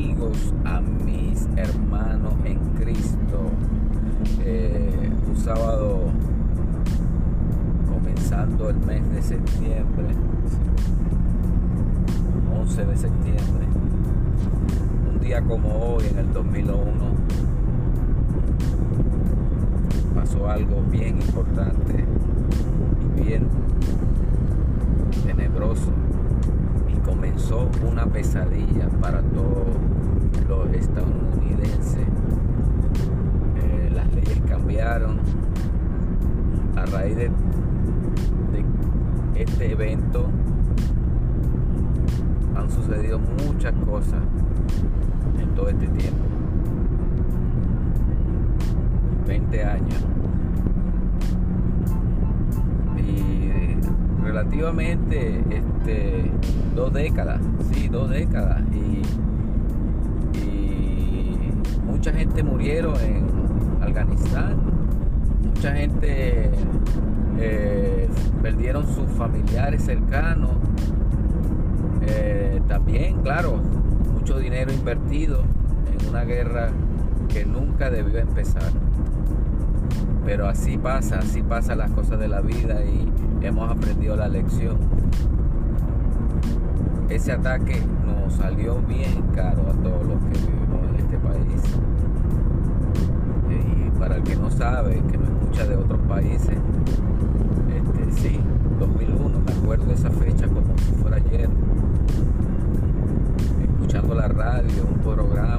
amigos, a mis hermanos en Cristo. Eh, un sábado comenzando el mes de septiembre, 11 de septiembre, un día como hoy en el 2001, pasó algo bien importante y bien tenebroso comenzó una pesadilla para todos los estadounidenses. Eh, las leyes cambiaron a raíz de, de este evento. Han sucedido muchas cosas en todo este tiempo. 20 años. Relativamente este dos décadas, sí, dos décadas. Y, mucha gente murieron en Afganistán, mucha gente eh, perdieron sus familiares cercanos. Eh, también, claro, mucho dinero invertido en una guerra que nunca debió empezar. Pero así pasa, así pasan las cosas de la vida y hemos aprendido la lección ese ataque nos salió bien caro a todos los que vivimos en este país. Y para el que no sabe, que no escucha de otros países, este, sí, 2001, me acuerdo de esa fecha como si fuera ayer. Escuchando la radio, un programa,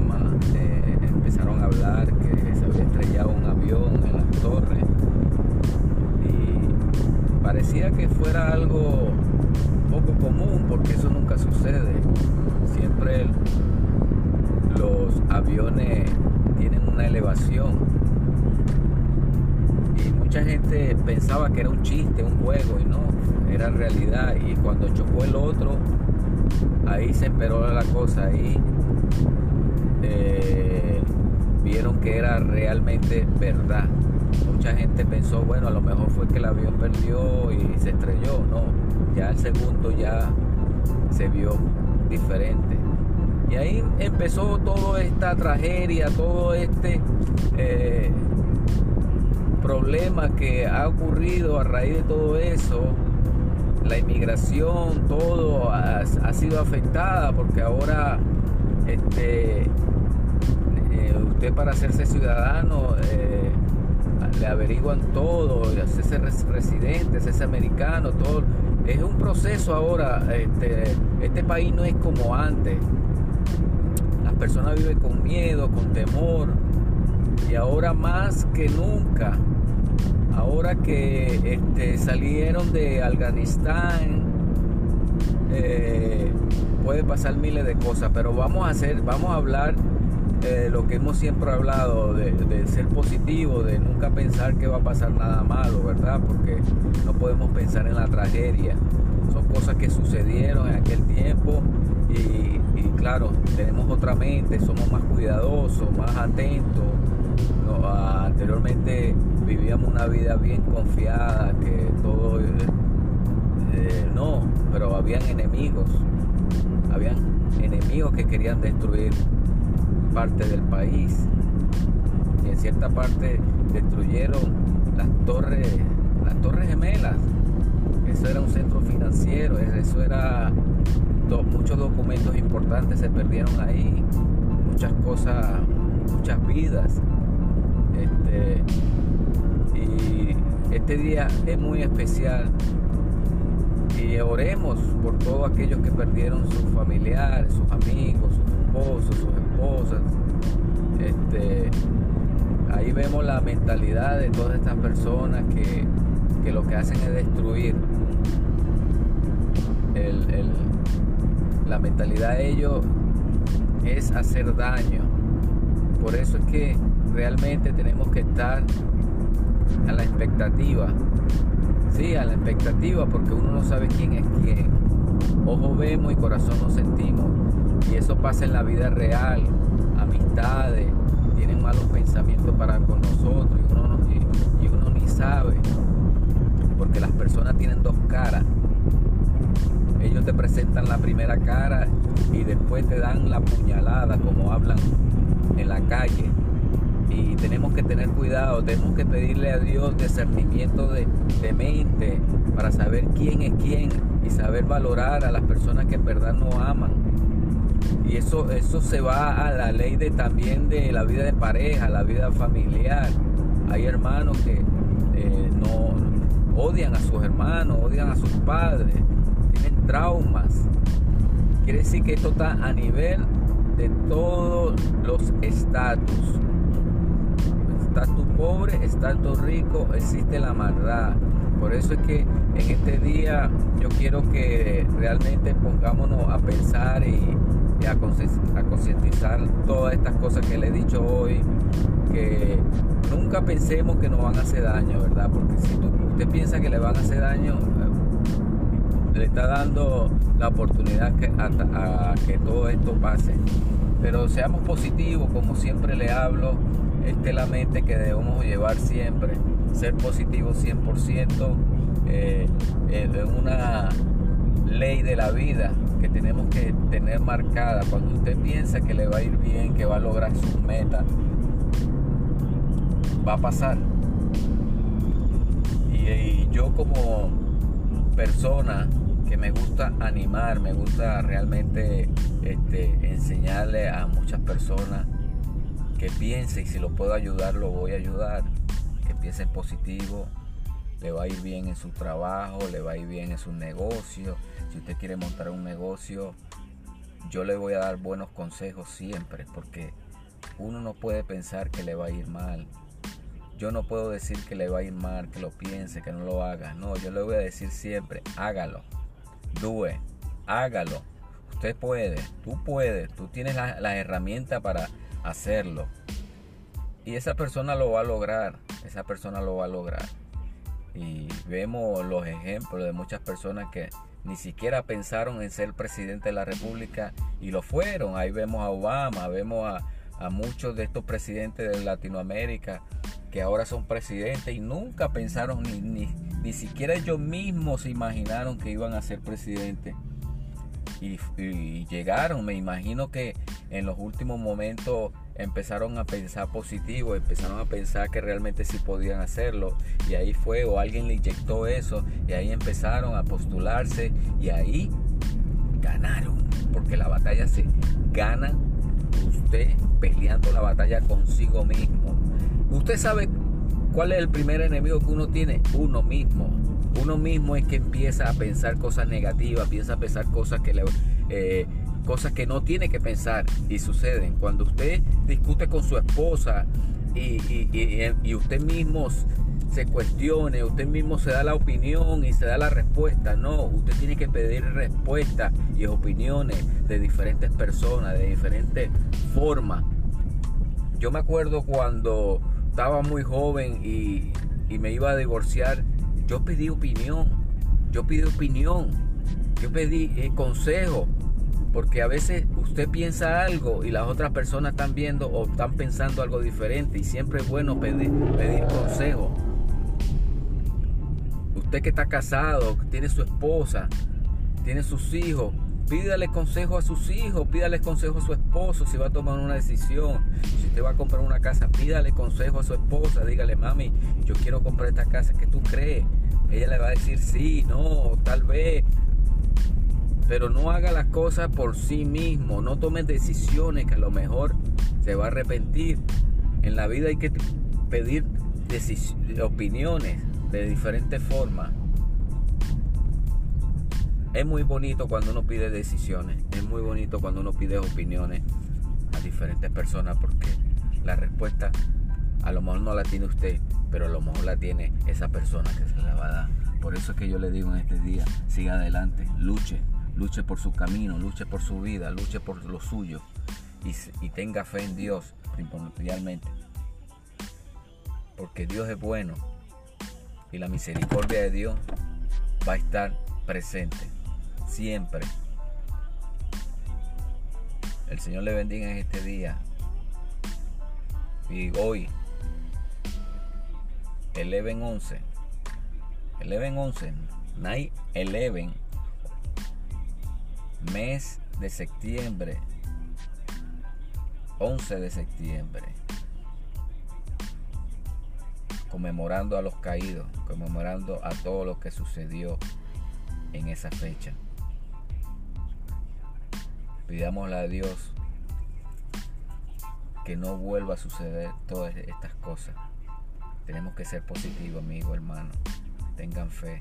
pensaba que era un chiste, un juego y no, era realidad. Y cuando chocó el otro, ahí se emperó la cosa, ahí eh, vieron que era realmente verdad. Mucha gente pensó, bueno, a lo mejor fue que el avión perdió y se estrelló. No, ya el segundo ya se vio diferente. Y ahí empezó toda esta tragedia, todo este eh, problema que ha ocurrido a raíz de todo eso. La inmigración, todo ha, sido afectada porque ahora este, eh, usted para hacerse ciudadano eh, le averiguan todo, hacerse residente, hacerse americano, todo es un proceso ahora, este, este país no es como antes. Las personas viven con miedo, con temor. Y ahora más que nunca, ahora que este, salieron de Afganistán, eh, puede pasar miles de cosas, pero vamos a hacer, vamos a hablar eh, lo que hemos siempre hablado, de, ser positivo, de nunca pensar que va a pasar nada malo, ¿verdad? Porque no podemos pensar en la tragedia. Son cosas que sucedieron en aquel tiempo y, claro, tenemos otra mente, somos más cuidadosos, más atentos. Anteriormente vivíamos una vida bien confiada, que todo... Eh, no, pero habían enemigos, habían enemigos que querían destruir parte del país y en cierta parte destruyeron las torres, las torres gemelas. Eso era un centro financiero, eso era muchos documentos importantes se perdieron ahí, muchas cosas, muchas vidas. Este, y este día es muy especial y oremos por todos aquellos que perdieron sus familiares, sus amigos, sus esposos, sus esposas. Este, ahí vemos la mentalidad de todas estas personas que, lo que hacen es destruir. la mentalidad de ellos es hacer daño. Por eso es que realmente tenemos que estar a la expectativa. Sí, a la expectativa porque uno no sabe quién es quién. Ojo vemos y corazón no sentimos. Y eso pasa en la vida real. Amistades, tienen malos pensamientos para con nosotros y uno, y, uno ni sabe. Porque las personas tienen dos caras. ellos te presentan la primera cara y después te dan la puñalada como hablan en la calle. Y tenemos que tener cuidado, tenemos que pedirle a Dios discernimiento de, mente para saber quién es quién y saber valorar a las personas que en verdad no aman. Y eso, eso se va a la ley de también de la vida de pareja, la vida familiar. Hay hermanos que eh, no odian a sus hermanos, odian a sus padres, tienen traumas. Quiere decir que esto está a nivel de todos los estatus. Estatus pobre, estatus rico, existe la maldad. Por eso es que en este día yo quiero que realmente pongámonos a pensar y, a concientizar todas estas cosas que le he dicho hoy, que nunca pensemos que nos van a hacer daño, ¿verdad? Porque si usted piensa que le van a hacer daño, eh, le está dando la oportunidad a, que todo esto pase. Pero seamos positivos, como siempre le hablo, esta es la mente que debemos llevar siempre, ser positivos 100%, eh, es una ley de la vida que tenemos que tener marcada. Cuando usted piensa que le va a ir bien, que va a lograr sus metas, va a pasar. Y, yo como persona que me gusta animar, me gusta realmente este, enseñarle a muchas personas que piensen si lo puedo ayudar, lo voy a ayudar. Que piensen positivo, le va a ir bien en su trabajo, le va a ir bien en su negocio. Si usted quiere montar un negocio, yo le voy a dar buenos consejos siempre, porque uno no puede pensar que le va a ir mal. Yo no puedo decir que le va a ir mal, que lo piense, que no lo haga. No, yo le voy a decir siempre, hágalo. Do Hágalo. Usted puede, tú puedes, tú tienes las la herramientas para hacerlo. Y esa persona lo va a lograr, esa persona lo va a lograr. Y vemos los ejemplos de muchas personas que ni siquiera pensaron en ser presidente de la República y lo fueron. Ahí vemos a Obama, vemos a muchos de estos presidentes de Latinoamérica que ahora son presidentes y nunca pensaron ni, ni, siquiera ellos mismos se imaginaron que iban a ser presidentes. Y, llegaron, me imagino que en los últimos momentos empezaron a pensar positivo, empezaron a pensar que realmente sí podían hacerlo y ahí fue o alguien le inyectó eso y ahí empezaron a postularse y ahí ganaron, porque la batalla se gana usted peleando la batalla consigo mismo. Usted sabe cuál es el primer enemigo que uno tiene, uno mismo. Uno mismo es que empieza a pensar cosas negativas, piensa a pensar cosas que le, eh, cosas que no tiene que pensar y suceden. Cuando usted discute con su esposa y, y, usted mismo se cuestione, usted mismo se da la opinión y se da la respuesta. No, usted tiene que pedir respuestas y opiniones de diferentes personas, de diferentes formas. Yo me acuerdo cuando estaba muy joven y, me iba a divorciar, yo pedí opinión, yo pedí opinión, yo pedí eh, consejo, porque a veces usted piensa algo y las otras personas están viendo o están pensando algo diferente y siempre es bueno pedir, pedir consejo. Usted que está casado, tiene su esposa, tiene sus hijos, Pídale consejo a sus hijos, pídale consejo a su esposo si va a tomar una decisión. Si usted va a comprar una casa, pídale consejo a su esposa. Dígale, mami, yo quiero comprar esta casa. ¿Qué tú crees? Ella le va a decir sí, no, tal vez. Pero no haga las cosas por sí mismo. No tome decisiones que a lo mejor se va a arrepentir. En la vida hay que pedir opiniones de diferentes formas. Es muy bonito cuando uno pide decisiones, es muy bonito cuando uno pide opiniones a diferentes personas porque la respuesta a lo mejor no la tiene usted, pero a lo mejor la tiene esa persona que se la va a dar. Por eso es que yo le digo en este día, siga adelante, luche, luche por su camino, luche por su vida, luche por lo suyo y, y tenga fe en Dios primordialmente. Porque Dios es bueno y la misericordia de Dios va a estar presente siempre. El Señor le bendiga en este día. Y hoy, 11-11. 11. 11. Night 11. mes de septiembre, 11 de septiembre, conmemorando a los caídos, conmemorando a todo lo que sucedió en esa fecha. Pidámosle a Dios que no vuelva a suceder todas estas cosas. Tenemos que ser positivos, amigo, hermano. Tengan fe.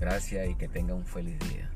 Gracias y que tengan un feliz día.